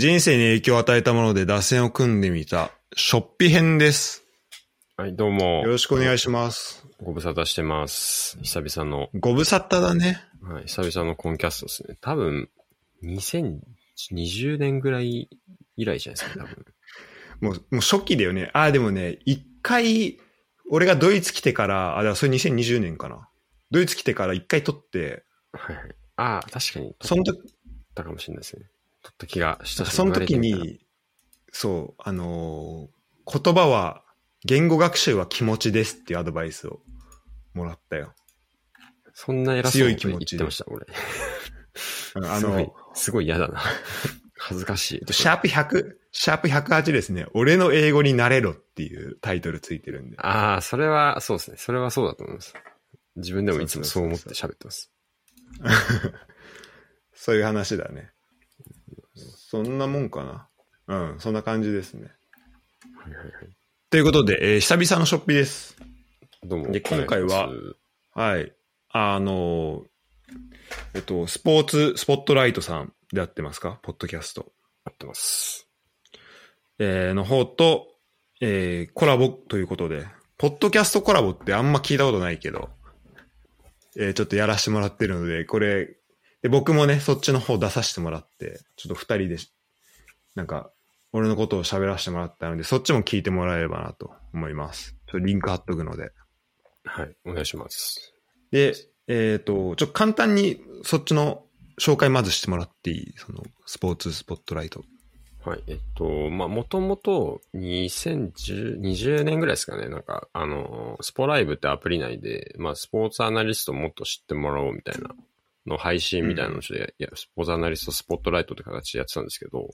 人生に影響を与えたもので脱線を組んでみた、ショッピ編です。はい、どうもよ。ろしくお願いします。ご無沙汰してます。久々の、ご無沙汰だね。はい、久々のコンキャストですね。多分、2020年ぐらい以来じゃないですか、多分。もう、もう初期だよね。ああ、でもね、一回、俺がドイツ来てから、あ、だからそれ2020年かな。ドイツ来てから一回撮って、はいはい。ああ、確かに、その時、たかもしれないですね。撮った気がしたしその時に、そう、あのー言葉は、言語学習は気持ちですっていうアドバイスをもらったよ。そんな偉そうなこと強い気持ちで言ってました、俺。あすごいの、、すごい嫌だな。恥ずかしい。シャープ100、シャープ108ですね。俺の英語になれろっていうタイトルついてるんで。ああ、それは、そうですね。それはそうだと思います。自分でもいつもそう思って喋ってます。そう いう話だね。そんなもんかな。うん、そんな感じですね。はいはいはい。ということで、えー久々のショッピです。どうも。で今回ははい。あのーえっと、スポーツスポットライトさんでやってますか？ポッドキャスト。合ってます。えーの方と、えーコラボということで、ポッドキャストコラボってあんま聞いたことないけど、えーちょっとやらせてもらってるので、これ、で僕もね、そっちの方出させてもらって、ちょっと二人で、なんか、俺のことを喋らせてもらったので、そっちも聞いてもらえればなと思います。ちょっとリンク貼っとくので。はい、お願いします。で、えっ、と、ちょっと簡単にそっちの紹介まずしてもらっていい？その、スポーツスポットライト。はい。えっと、まあ、もともと2010 20年ぐらいですかね。なんか、あの、スポライブってアプリ内で、まあ、スポーツアナリストをもっと知ってもらおうみたいなの配信みたいなのをちょっとや、スポーツアナリストスポットライトって形でやってたんですけど、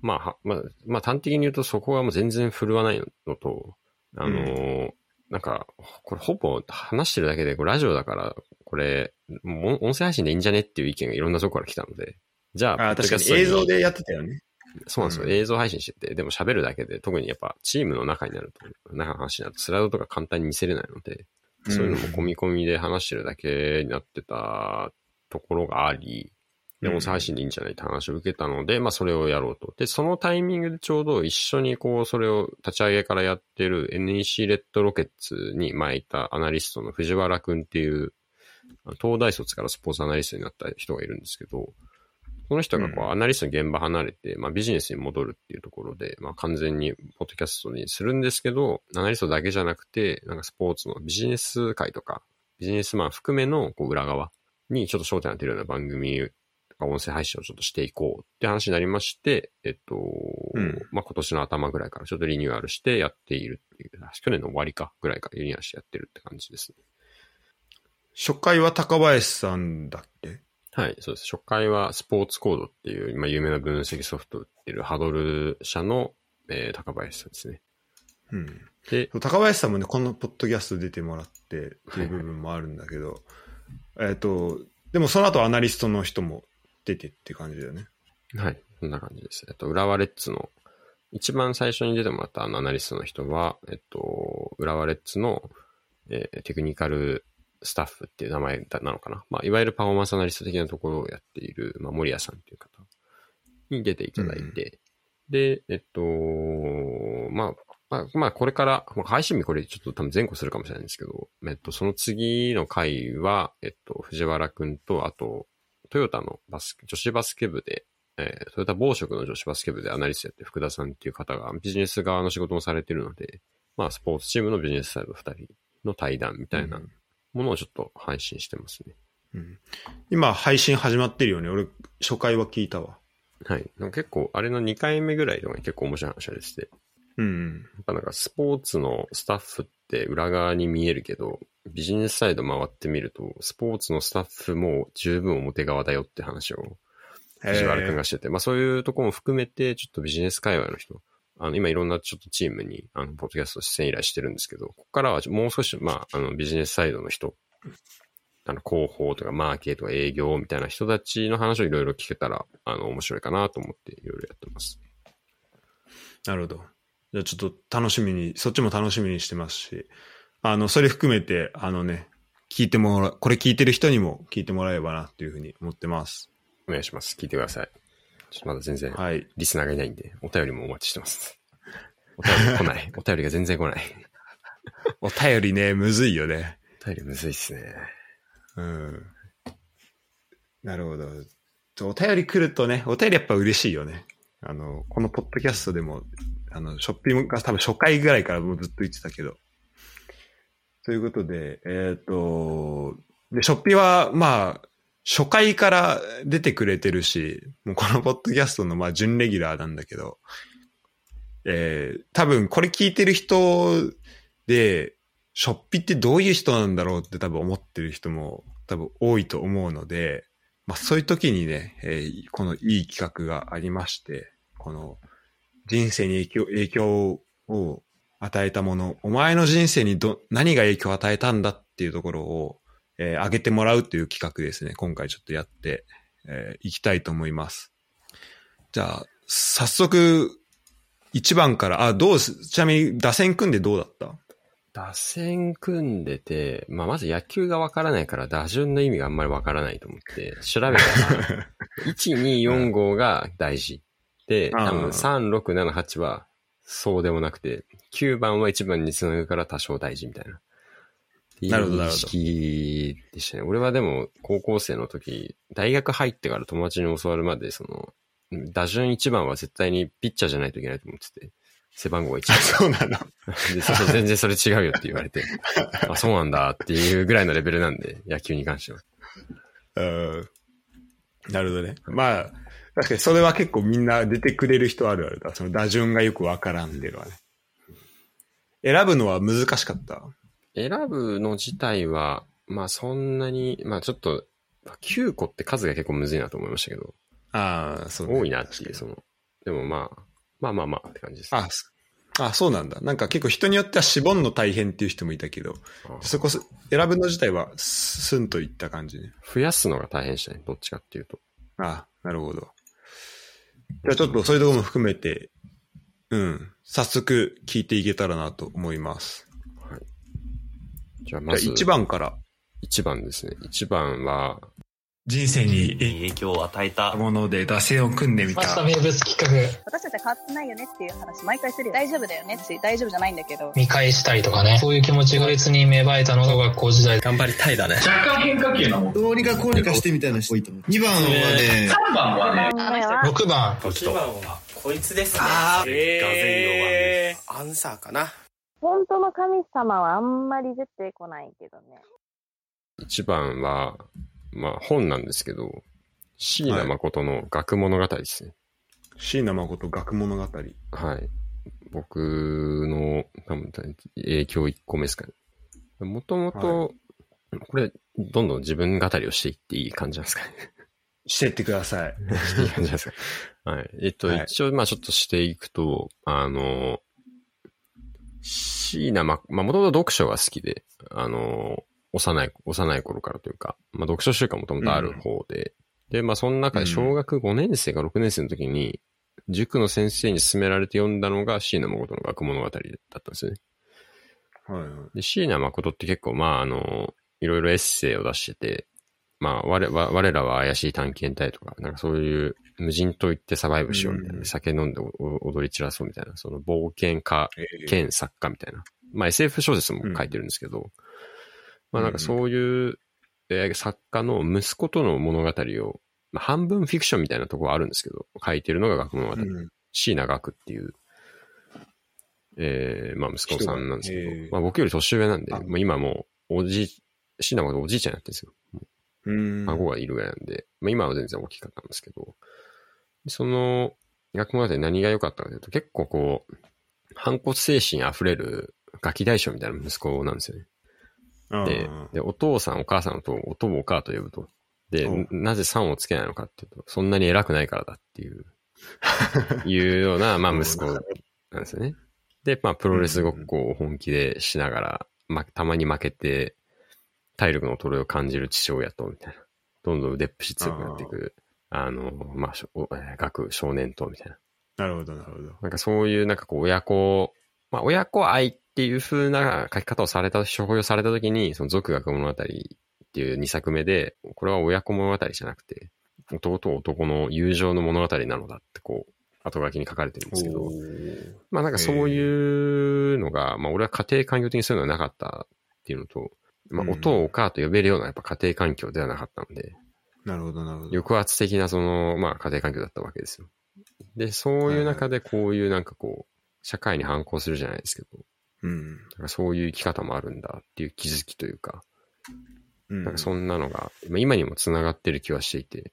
まあ、はまあ、まあ、端的に言うとそこがもう全然振るわないのと、あの、なんか、これほぼ話してるだけで、これラジオだから、これ、もう音声配信でいいんじゃねっていう意見がいろんなとこから来たので、じゃあ、あ、確かに映像でやってたよね。そうなんですよ。うん映像配信してて、でも喋るだけで、特にやっぱチームの中になると、中の話になるとスライドとか簡単に見せれないので、そういうのも込み込みで話してるだけになってたところがあり、で、うん音声配信でいいんじゃないって話を受けたので、まあそれをやろうと。で、そのタイミングでちょうど一緒にこう、それを立ち上げからやってる NEC レッドロケッツに前いたアナリストの藤原くんっていう、東大卒からスポーツアナリストになった人がいるんですけど、その人がこう、うんアナリストの現場離れて、まあビジネスに戻るっていうところで、まあ完全にポッドキャストにするんですけど、アナリストだけじゃなくて、なんかスポーツのビジネス界とか、ビジネスマン含めのこう裏側にちょっと焦点当てるような番組とか音声配信をちょっとしていこうって話になりまして、えっと、うんまあ今年の頭ぐらいからちょっとリニューアルしてやっているっていう、去年の終わりかぐらいからリニューアルしてやってるって感じですね。初回は高林さんだっけ？はい、そうです。初回はスポーツコードっていう、今有名な分析ソフトを売ってるハドル社の、えー高林さんですね。うん。で、高林さんもね、このポッドキャスト出てもらってっていう部分もあるんだけど、えっと、でもその後アナリストの人も出てって感じだよね。はい、そんな感じです。えっと、浦和レッズの、一番最初に出てもらったあのアナリストの人は、えっと、浦和レッズの、えーテクニカルスタッフっていう名前なのかな。まあ、いわゆるパフォーマンスアナリスト的なところをやっている、まあ、森谷さんっていう方に出ていただいて、で、えっと、まあ、まあ、まあ、これから、まあ配信日これちょっと多分前後するかもしれないんですけど、えっと、その次の回は、えっと、藤原くんと、あと、トヨタのバスケ、女子バスケ部で、えートヨタ暴食の女子バスケ部でアナリストやってる福田さんっていう方がビジネス側の仕事もされてるので、まあ、スポーツチームのビジネスサイド2人の対談みたいなうんものをちょっと配信してますね。うん今配信始まってるよね。俺、初回は聞いたわ。はい。結構、あれの2回目ぐらいとかに結構面白い話が出てて、うん。やっぱなんかスポーツのスタッフって裏側に見えるけど、ビジネスサイド回ってみると、スポーツのスタッフも十分表側だよって話を藤原くんがしてて、まあそういうところも含めて、ちょっとビジネス界隈の人、あの、今いろんなちょっとチームに、あの、ポッドキャスト出演依頼してるんですけど、ここからはもう少し、まあ、あの、ビジネスサイドの人、あの、広報とかマーケとか営業みたいな人たちの話をいろいろ聞けたら、あの、面白いかなと思っていろいろやってます。なるほど。じゃあちょっと楽しみに、そっちも楽しみにしてますし、あの、それ含めて、あのね、聞いてもら、これ聞いてる人にも聞いてもらえればなっていうふうに思ってます。お願いします。聞いてください。ちょっとまだ全然はい。リスナーがいないんで、お便りもお待ちしてます。お便り来ない。お便りが全然来ない。お便りね、むずいよね。お便りむずいっすね。うん。なるほど。お便り来るとね、お便りやっぱ嬉しいよね。あの、このポッドキャストでも、あの、ショッピングが多分初回ぐらいからもうずっと言ってたけど。ということで、えっ、と、で、ショッピは、まあ、初回から出てくれてるし、もうこのポッドキャストのまあ準レギュラーなんだけど、えー、多分これ聞いてる人で、ショッピってどういう人なんだろうって多分思ってる人も多分多いと思うので、まあそういう時にね、えーこのいい企画がありまして、この人生に影響影響を与えたもの、お前の人生にど何が影響を与えたんだっていうところを、えー上げてもらうという企画ですね。今回ちょっとやってい、えーきたいと思います。じゃあ、早速、1番から、あ、どうす、ちなみに打線組んでどうだった？打線組んでて、まあ、まず野球がわからないから打順の意味があんまりわからないと思って、調べたら、1、2、4、5が大事。で、多分あー3、6、7、8はそうでもなくて、9番は1番につなぐから多少大事みたいな。なるほどなるほど意識でしたね。俺はでも高校生の時、大学入ってから友達に教わるまで、その、打順1番は絶対にピッチャーじゃないといけないと思ってて、背番号が1番。そうなの。全然それ違うよって言われて、あ、そうなんだっていうぐらいのレベルなんで、野球に関しては。うんなるほどね。まあ、確かにそれは結構みんな出てくれる人あるあるだ。その打順がよくわからんでるわね。選ぶのは難しかった？選ぶの自体は、まあそんなに、まあちょっと、9個って数が結構むずいなと思いましたけど、ああ、そう、ね。多いなっていう、その、でもまあ、まあまあまあって感じです。あ、そあ、そうなんだ。なんか結構人によっては絞んの大変っていう人もいたけど、あそこす選ぶの自体はススンといった感じね。増やすのが大変でしたね、どっちかっていうと。あなるほど。じゃあちょっとそういうところも含めて、うん、早速聞いていけたらなと思います。じゃあまず、じゃあ1番から。1番ですね。1番は、人生に影響を与えたもので打線を組んでみました名物企画私たちは変わってないよねっていう話毎回するよ。大丈夫だよねって大丈夫じゃないんだけど。見返したりとかねそういう気持ちが別に芽生えたのが学校時代頑張りたいだね。若干変化球なもん。どうにかこうにかしてみたいな人多いと思う。2番はね、3番はね、は6番1番は、こいつですね。あーえアンサーかな。本当の神様はあんまり出てこないけどね。1番は、まあ本なんですけど、椎名誠の学物語ですね。椎名誠学物語。はい。僕の多分影響1個目ですかね。もともと、これ、どんどん自分語りをしていっていい感じなんですかね。してってください。いい感じなんですか。はい。えっと、はい一応、まあちょっとしていくと、あの、椎名ま、まあもともと読書が好きで、あの、幼い、幼い頃からというか、まあ読書習慣もともとある方で、で、まあその中で小学5年生か6年生の時に、塾の先生に勧められて読んだのが椎名誠の学物語だったんですよね。はいはい。で、椎名誠って結構、まあ、あの、いろいろエッセイを出してて、まあ、我我我らは怪しい探検隊とか、なんかそういう無人島行ってサバイブしようみたいな、うん酒飲んで踊り散らそうみたいな、その冒険家えー兼作家みたいな。まあ SF 小説も書いてるんですけど、まあなんかそういう、えー作家の息子との物語を、まあ、半分フィクションみたいなところはあるんですけど、書いてるのが学物語。うん椎名学っていう、えー、まあ息子さんなんですけど、まあ僕より年上なんで、あもう今もう、おじい、椎名誠おじいちゃんになってるんですよ。うん。孫がいるぐらいなんで、まあ今は全然大きかったんですけど、その、学物語で何が良かったかというと、結構こう、反骨精神溢れるガキ大将みたいな息子なんですよね。うんで、で、お父さん、お母さんと、おともお母と呼ぶと。で、うんなぜ3をつけないのかっていうと、そんなに偉くないからだっていう、いうような、まあ息子なんですよね。で、まあプロレスごっこを本気でしながら、まあたまに負けて、体力の衰えを感じる父親と、みたいな。どんどん腕っぷし強くなっていく、あの、まあ、学少年と、みたいな。なるほど、なるほど。なんかそういう、なんかこう、親子、まあ、親子愛っていう風な書き方をされた、処方をされたときに、その俗学物語っていう2作目で、これは親子物語じゃなくて、男と男の友情の物語なのだってこう、後書きに書かれてるんですけど、まあなんかそういうのが、まあ俺は家庭環境的にそういうのはなかったっていうのと、まあうん。音をお母と呼べるようなやっぱ家庭環境ではなかったので、なるほど、なるほど。抑圧的なその、まあ家庭環境だったわけですよ。で、そういう中でこういうなんかこう、社会に反抗するじゃないですけど、うん。だからそういう生き方もあるんだっていう気づきというか、うんなんかそんなのが、まあ今にも繋がってる気はしていて、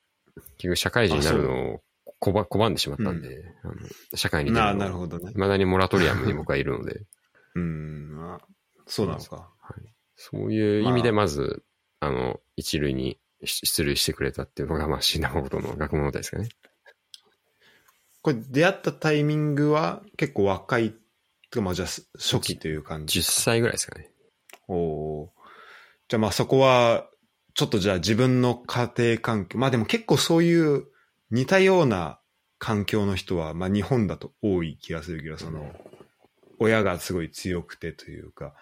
結局社会人になるのを拒んでしまったんで、あの社会に出なるのなるほどね。未だにモラトリアムに僕はいるので、うん。あそうなのか。そういう意味でまず、あの、一類に出塁してくれたっていうのが、まあ、死んだことの学問ですかね。これ出会ったタイミングは結構若い、まあじゃあ初期という感じ10歳ぐらいですかね。おーじゃあまあそこは、ちょっとじゃあ自分の家庭環境、まあでも結構そういう似たような環境の人は、まあ日本だと多い気がするけど、その、親がすごい強くてというか、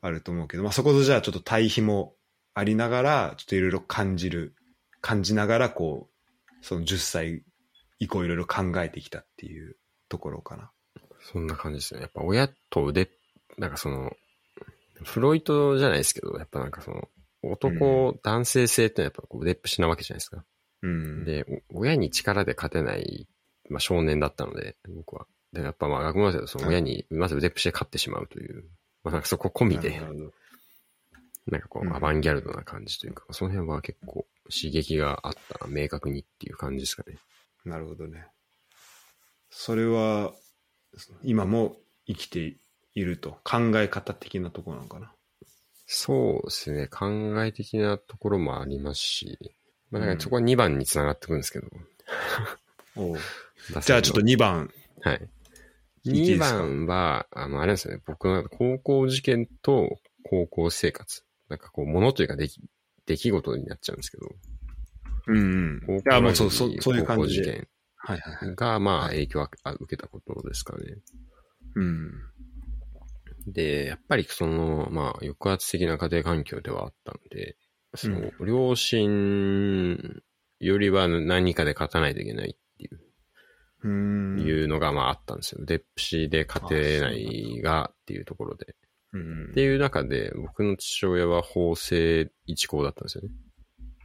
あると思うけど、まあそことじゃあちょっと対比もありながら、ちょっといろいろ感じる、感じながらこう、その10歳以降いろいろ考えてきたっていうところかな。そんな感じですね。やっぱ親と腕、なんかその、フロイトじゃないですけど、やっぱなんかその、男、男性性ってのはやっぱこう腕っぷしなわけじゃないですか。うん。で、お親に力で勝てない、まあ、少年だったので、僕は。で、やっぱまあ学問だけど、その親にまず腕っぷしで勝ってしまうという、まあなんかそこ込みでな、んかこう、うんアバンギャルドな感じというか、その辺は結構刺激があったな、明確にっていう感じですかね。なるほどね。それは、今も生きていると。考え方的なところなのかな。そうですね、考え的なところもありますし、まあだからそこは2番につながってくるんですけど。じゃあちょっと2番。はい。2いいですか？番は、あの、あれなんですよね、僕の高校受験と高校生活。なんかこう、ものというか出来、出来事になっちゃうんですけど。うんうん。高校いや、もうそう、そうそういう感じで。はいはいはい。が、まあ、はい影響を受けたことですかね。うん。で、やっぱりその、まあ、抑圧的な家庭環境ではあったので、その、両親よりは何かで勝たないといけないっていう、うん。いうのが、まああったんですよ。デップシで勝てないがっていうところで。うんっていう中で、僕の父親は法政一高だったんですよね。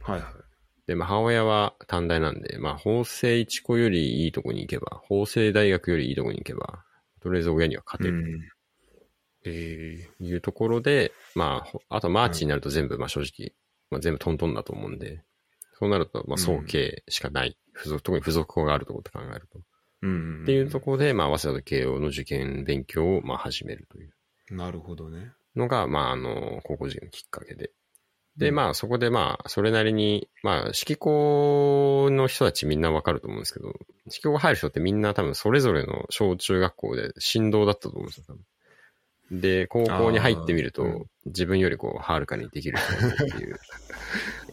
はいはい。で、まあ、母親は短大なんで、まあ、法政一高よりいいとこに行けば、法政大学よりいいとこに行けば、とりあえず親には勝てるうん。えというところで、まあほ、あとマーチになると全部、まあ正直、まあ、全部トントンだと思うんで、そうなると、まあ、総計しかない。付属特に付属校があるところって考えると。うん。っていうところで、まあ、早稲田と慶応の受験勉強を、まあ、始めるというなるほどね。のが、まあ、あの、高校受験のきっかけで。で、まあ、そこで、まあ、それなりに、まあ、式校の人たちみんなわかると思うんですけど、式校入る人ってみんな多分それぞれの小中学校で振動だったと思うんですよ、多分。で、高校に入ってみると、自分よりこう、はるかにできるっていう、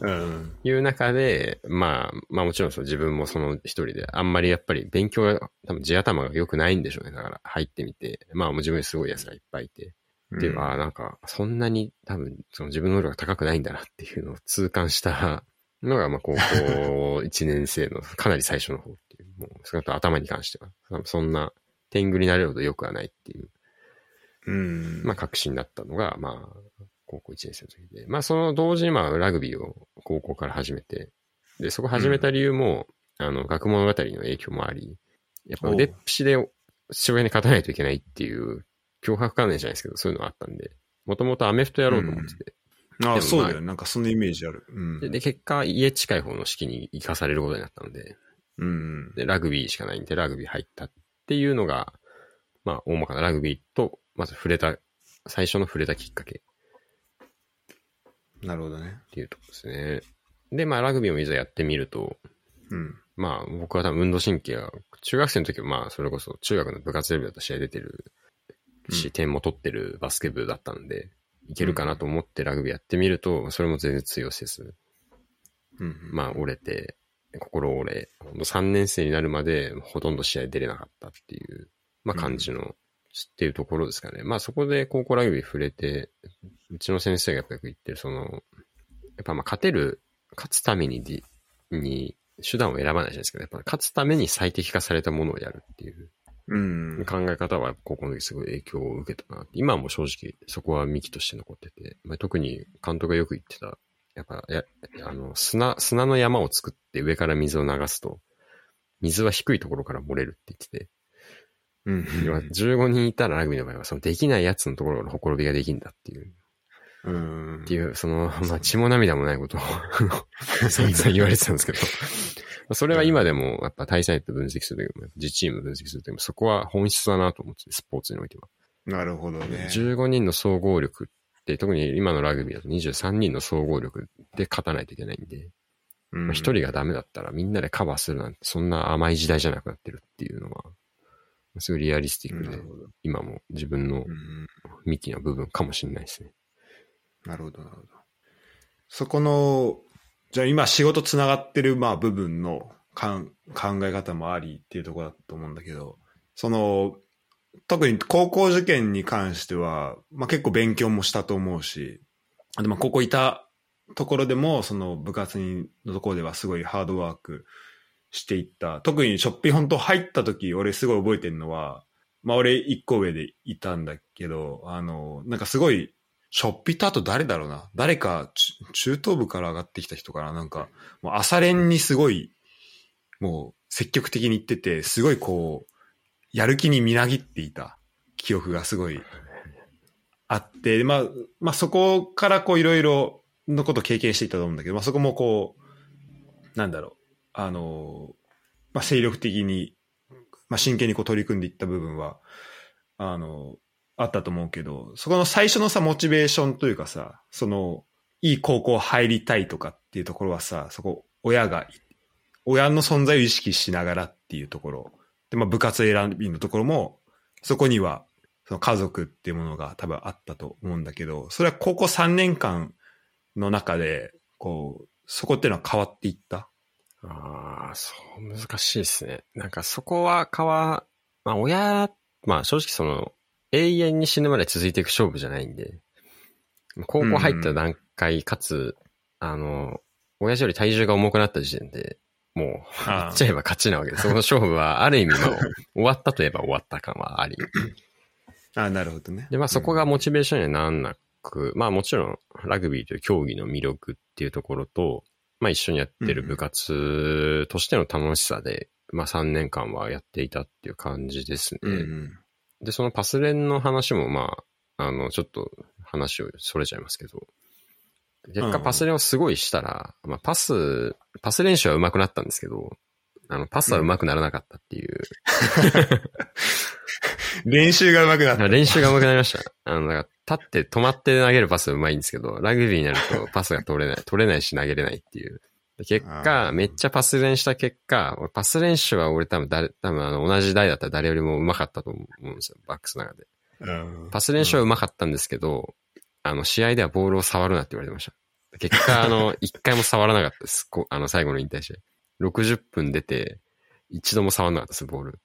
うん。いう中で、まあ、まあもちろんそう自分もその一人で、あんまりやっぱり勉強が、多分地頭が良くないんでしょうね。だから入ってみて、まあもう自分にすごい奴がいっぱいいて、で、うんああ、なんか、そんなに多分、その自分の能力が高くないんだなっていうのを痛感したのが、まあ高校1年生のかなり最初の方っていう、もう、それと頭に関しては、多分そんな天狗になれるほど良くはないっていう、うん。まあ確信だったのが、まあ、高校1年生の時で。まあその同時にまあラグビーを高校から始めて、で、そこ始めた理由も、あの、学物語の影響もあり、やっぱ腕っぷしで父親に勝たないといけないっていう、脅迫観念じゃないですけど、そういうのがあったんで、もともとアメフトやろうと思ってて、ああ、でもそうだよね。なんかそのイメージある。うん。でで、結果、家近い方の式に行かされることになったので、うん。で、ラグビーしかないんで、ラグビー入ったっていうのが、まあ、大まかなラグビーと、まず触れた、最初の触れたきっかけなるほどね。っていうところですね。で、まあ、ラグビーをいざやってみると、うん。まあ、僕は多分運動神経が、中学生の時はまあ、それこそ中学の部活レベルだと試合出てるし、うん点も取ってるバスケ部だったんで、いけるかなと思ってラグビーやってみると、それも全然通用せず、うん。まあ、折れて、心折れ、ほんと3年生になるまでほとんど試合出れなかったっていう、まあ感じの、っていうところですかね。まあそこで高校ラグビー触れて、うちの先生がやっぱよく言ってる、その、やっぱまあ勝てる、勝つためにに手段を選ばないじゃないですか。やっぱ勝つために最適化されたものをやるっていううん。考え方は高校の時すごい影響を受けたな。今も正直そこは幹として残ってて、まあ、特に監督がよく言ってた、やっぱ、や、あの、砂、砂の山を作って上から水を流すと、水は低いところから漏れるって言ってて、うん。要は15人いたらラグビーの場合は、そのできないやつのところからほころびができるんだっていう、うんっていう、その、まあ、血も涙もないことを 散々言われてたんですけど、それは今でも、やっぱ対戦相手分析するときも、自チーム分析するときも、そこは本質だなと思ってて、スポーツにおいては。なるほどね。15人の総合力って、特に今のラグビーだと23人の総合力で勝たないといけないんで、うんまあ一人がダメだったらみんなでカバーするなんて、そんな甘い時代じゃなくなってるっていうのは、すごいリアリスティックで。今も自分のうん幹の部分かもしれないですね。なるほど、なるほど。そこの、じゃあ今仕事つながってる、まあ部分のかん考え方もありっていうところだと思うんだけど、その、特に高校受験に関しては、まあ結構勉強もしたと思うし、あとまあ高校いたところでも、その部活にのところではすごいハードワークしていった。特にショッピー本当入った時、俺すごい覚えてるのは、まあ俺一個上でいたんだけど、あの、なんかすごい、ショッピーとあと誰だろうな。誰か中中東部から上がってきた人かな。なんか、もう朝練にすごい、もう積極的に行ってて、すごいこう、やる気にみなぎっていた記憶がすごいあって、まあ、まあそこからこういろいろのことを経験していたと思うんだけど、まあそこもこう、なんだろう、あの、まあ精力的に、まあ真剣にこう取り組んでいった部分は、あの、あったと思うけど、そこの最初のさ、モチベーションというかさ、その、いい高校入りたいとかっていうところはさ、そこ、親が、親の存在を意識しながらっていうところ。で、まあ部活選びのところも、そこには、その家族っていうものが多分あったと思うんだけど、それは高校3年間の中で、こう、そこっていうのは変わっていった？ああ、そう、難しいですね。なんかそこはかわ、まあ親、まあ正直その、永遠に死ぬまで続いていく勝負じゃないんで、高校入った段階、かつ、あの、親父より体重が重くなった時点で、もう、言っちゃえば勝ちなわけで、その勝負はある意味、まあ、終わったといえば終わった感はあり。ああ、なるほどね。で、まあそこがモチベーションにはなんなく、まあもちろんラグビーという競技の魅力っていうところと、まあ一緒にやってる部活としての楽しさで、まあ3年間はやっていたっていう感じですね。うんうん。で、そのパス練の話もまあ、あの、ちょっと話をそれちゃいますけど、結うん果パス練をすごいしたら、まあパス、パス練習は上手くなったんですけど、あの、パスは上手くならなかったっていう、練習が上手くなった。練習が上手くなりました。あの、だから立って止まって投げるパスは上手いんですけど、ラグビーになるとパスが取れない、取れないし投げれないっていう。で結あ果、ーめっちゃパス練した結果、俺パス練習は俺多分誰、多分あの、同じ代だったら誰よりも上手かったと思うんですよ、バックスの中で。うんパス練習は上手かったんですけど、あの、試合ではボールを触るなって言われてました。結果、あの、一回も触らなかったです。こあの、最後の引退試合。60分出て、一度も触らなかったです、ボール。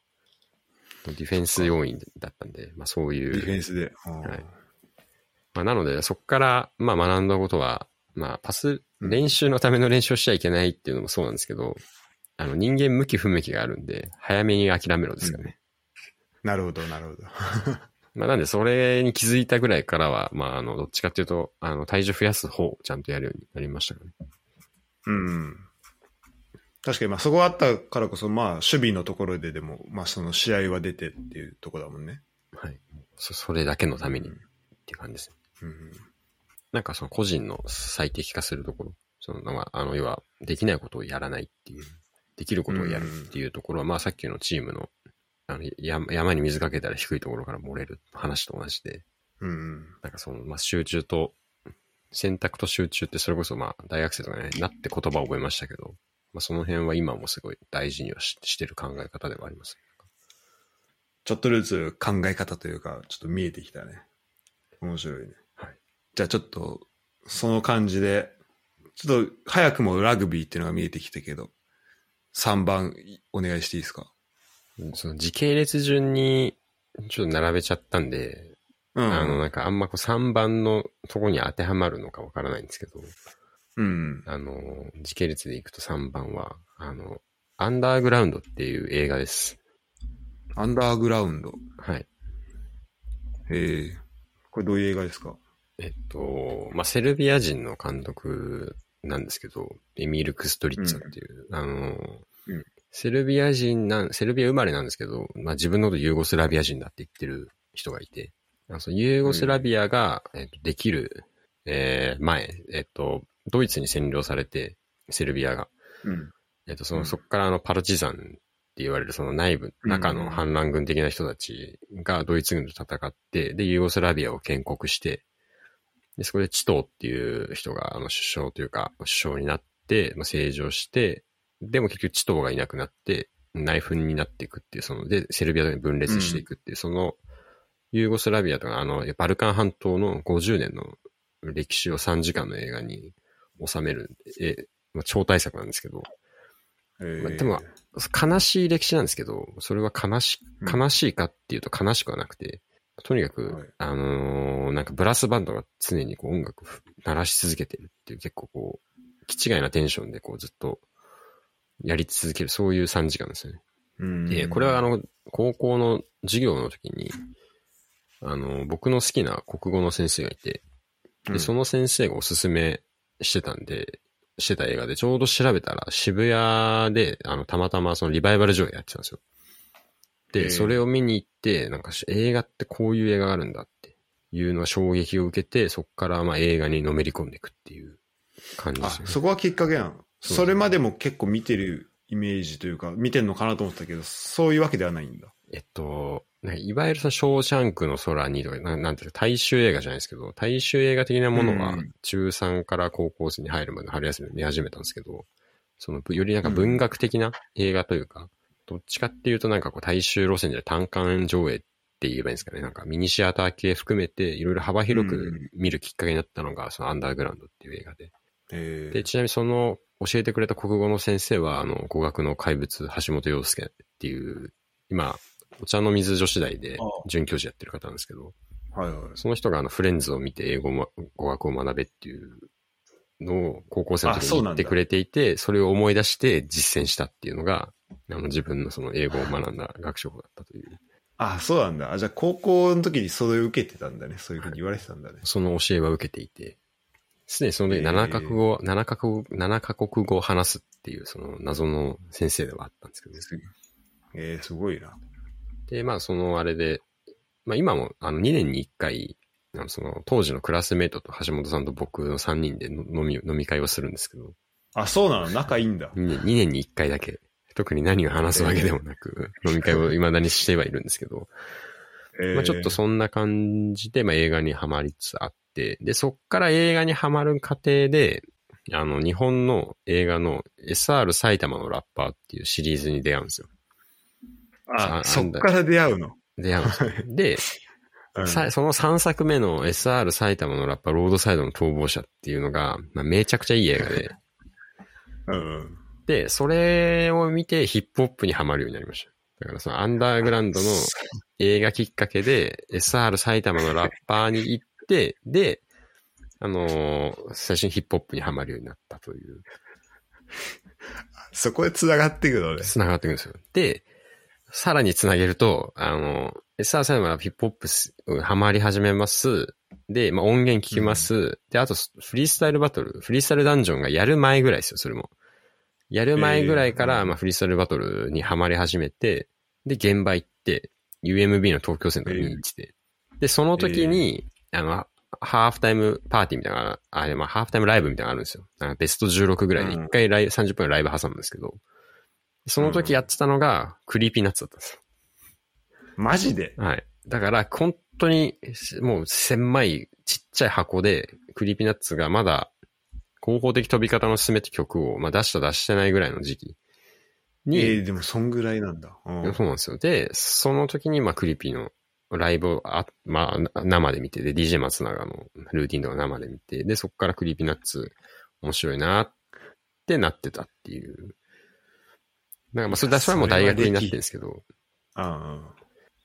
ディフェンス要員だったんで、まあそういう。ディフェンスで。はいまあ、なので、そこから、まあ、学んだことは、まあ、パス、練習のための練習をしちゃいけないっていうのもそうなんですけど、あの、人間向き不向きがあるんで、早めに諦めろですかね。なるほど、なるほど。まあ、なんで、それに気づいたぐらいからは、まあ、あの、どっちかっていうと、あの、体重増やす方をちゃんとやるようになりましたかね。うん。確かに、まあそこがあったからこそ、まあ守備のところででも、まあその試合は出てっていうところだもんね。はい。そ、それだけのためにっていう感じですね。うん。なんかその個人の最適化するところ、その、まあ、あの、要は、できないことをやらないっていう、できることをやるっていうところは、まあさっきのチームの、あの、山山に水かけたら低いところから漏れる話と同じで、うん。なんかその、まあ集中と、選択と集中ってそれこそまあ大学生とかね、なって言葉を覚えましたけど、まあその辺は今もすごい大事にはししてる考え方ではあります。ちょっとずつ考え方というか、ちょっと見えてきたね。面白いね。はい。じゃあちょっと、その感じで、ちょっと早くもラグビーっていうのが見えてきたけど、3番お願いしていいですか？その時系列順にちょっと並べちゃったんで、うん。あのなんかあんまこう3番のとこに当てはまるのかわからないんですけど、うん。あの、時系列でいくと3番は、あの、アンダーグラウンドっていう映画です。アンダーグラウンド？はい。ええこれどういう映画ですか？えっと、まあ、セルビア人の監督なんですけど、エミール・クストリッツァっていう、あの、うん。セルビア人なん、セルビア生まれなんですけど、まあ、自分のことユーゴスラビア人だって言ってる人がいて、あのそのユーゴスラビアが、えっと、できる、えー前、えっと、ドイツに占領されて、セルビアが。うん。えっと、その、うん。そこからあの、パルチザンって言われるその内部、うん。中の反乱軍的な人たちがドイツ軍と戦って、で、ユーゴスラビアを建国して、で、そこでチトーっていう人が、あの、首相というか、首相になって、まあ、正常して、でも結局チトーがいなくなって、内紛になっていくっていう、その、で、セルビアに分裂していくっていう、その、ユーゴスラビアとか、あの、バルカン半島の50年の歴史を3時間の映画に収める、え、まあ、超大作なんですけど、えまあでも悲しい歴史なんですけど、それは悲し、うん。悲しいかっていうと悲しくはなくて、とにかく、はいあのーなんかブラスバンドが常にこう音楽を鳴らし続けてるっていう結構こう、気違いなテンションでこうずっとやり続ける、そういう3時間ですよね。うんで、これはあの、高校の授業の時に、あの、僕の好きな国語の先生がいて、で、うんその先生がおすすめしてたんで、してた映画で、ちょうど調べたら渋谷で、あの、たまたまそのリバイバル上映やってたんですよ。それを見に行って、なんかし映画ってこういう映画があるんだっていうのは衝撃を受けて、そこからまあ映画にのめり込んでいくっていう感じであすよ、ね。そこはきっかけなのそれまでも結構見てるイメージというか、見てんのかなと思ってたけど、そういうわけではないんだ。えっと、いわゆるそのショーシャンクの空にとか、ななんていうか、大衆映画じゃないですけど、大衆映画的なものはうん、中3から高校生に入るまで春休みに見始めたんですけど、その、よりなんか文学的な映画というか、どっちかっていうとなんかこう大衆路線で単館上映って言えばいいんですかね。なんかミニシアター系含めていろいろ幅広く見るきっかけになったのが、そのアンダーグラウンドっていう映画で。えで、ちなみにその教えてくれた国語の先生は、あの、語学の怪物、橋本洋介っていう、今、お茶の水女子大で准教授やってる方なんですけど、はいはい。その人があの、フレンズを見て英語も、語学を学べっていうのを高校生の時に言ってくれていて、それを思い出して実践したっていうのが、あの、自分のその英語を学んだ学習法だったという、あ、そうなんだ。あ、じゃあ高校の時にそれを受けてたんだね。そういうふうに言われてたんだね。その教えは受けていて、すでにその時へえ7カ国語、7カ国、7カ国語を話すっていう、その謎の先生ではあったんですけど、えー、すごいな。で、まあ、そのあれで、まあ今も、あの、2年に1回、その、当時のクラスメイトと橋本さんと僕の3人での飲み、飲み会をするんですけど、あ、そうなの？仲いいんだ。2年 ,2 年に1回だけ、特に何を話すわけでもなく、飲み会を未だにしてはいるんですけど、えーまあちょっとそんな感じで、まあ映画にハマりつつあって、で、そっから映画にハマる過程で、あの、日本の映画の SR 埼玉のラッパーっていうシリーズに出会うんですよ。ああそっから出会うの？出会うんですよ。で、うんさその3作目の SR 埼玉のラッパーロードサイドの逃亡者っていうのが、まあ、めちゃくちゃいい映画で、うんうん。で、それを見てヒップホップにハマるようになりました。だからそのアンダーグラウンドの映画きっかけで SR 埼玉のラッパーに行って、で、あのー最初にヒップホップにハマるようになったという、そこで繋がっていくのね。繋がっていくんですよ。で、さらに繋げると、あの、SR 埼玉のヒップホップすハマり始めます。で、まあ、音源聞きます。で、あと、フリースタイルバトル、フリースタイルダンジョンがやる前ぐらいですよ、それも。やる前ぐらいから、えーまあ、フリースタイルバトルにハマり始めて、で、現場行って、UMB の東京センターに行ってて、で、その時に、あの、ハーフタイムパーティーみたいなあれ、まあ、ハーフタイムライブみたいなのがあるんですよ。なんかベスト16ぐらいで1回ライブ、30分のライブ挟むんですけど、その時やってたのが、クリーピーナッツだったんですよ。マジで？はい。だから、本当に、もう狭いちっちゃい箱で、クリーピーナッツがまだ、合法的トビ方のススメって曲を、まあ出した出してないぐらいの時期に、えー、でもそんぐらいなんだ。うんそうなんですよ。で、その時に、まあ、クリーピーのライブをあ、まあ、生で見て、で、DJ 松永のルーティンとか生で見て、で、そこからクリーピーナッツ面白いなってなってたっていう。なんかまあ、それ、それはもう大学になってるんですけど、うんうん。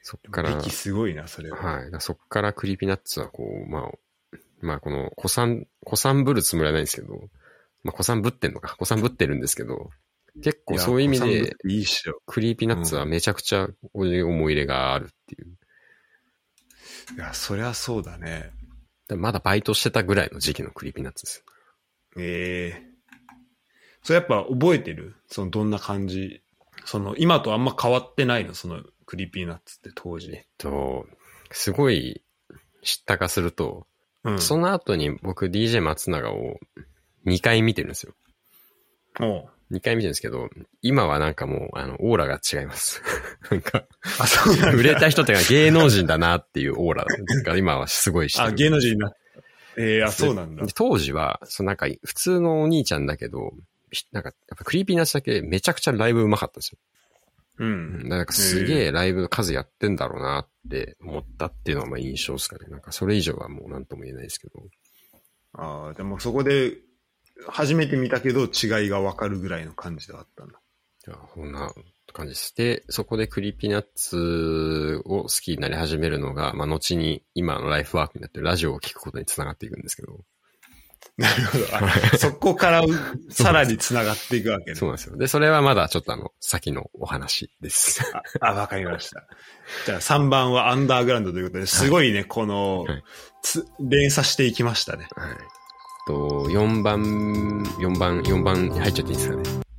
そっから、歴すごいな、それは。はい。そっからクリーピーナッツはこう、まあ、まあこの、古参、古参ぶるつもりはないんですけど、まあ、子さんぶってんのか。子さんぶってるんですけど、結構やそういう意味で、ていいっしょ。クリーピーナッツはめちゃくちゃ思い入れがあるっていう。いや、そりゃそうだね。でまだバイトしてたぐらいの時期のクリーピーナッツです。ええそれやっぱ覚えてる？そのどんな感じ？その今とあんま変わってないの？そのクリーピーナッツって当時。えっと、すごい知ったかすると、うん。その後に僕 DJ 松永を2回見てるんですよ。おう2回見てるんですけど、今はなんかもう、あの、オーラが違います。なんか、あ、そうなんだ売れた人ってか芸能人だなっていうオーラが今はすごいしてる。あ、芸能人にな。ええあ、そうなんだで。当時は、そのなんか、普通のお兄ちゃんだけど、ひなんか、やっぱクリーピーナッツだけめちゃくちゃライブ上手かったんですよ。ううんん。なんかすげえライブ数やってんだろうなって思ったっていうのがまあ印象ですかね。なんかそれ以上はもう何とも言えないですけど。ああ、でもそこで初めて見たけど違いがわかるぐらいの感じではあったんだ。いやこんな感じです。で、そこでクリーピーナッツを好きになり始めるのが、まあ後に今のライフワークになってるラジオを聞くことにつながっていくんですけど。なるほど。あそこから さらに繋がっていくわけね。そうなんですよ。で、それはまだちょっとあの、先のお話です。あ、あわかりました。じゃあ3番はアンダーグラウンドということで、すごいね、このはい、つ連鎖していきましたね。はい。と、4番、4番、4番に入っちゃっていいですかね。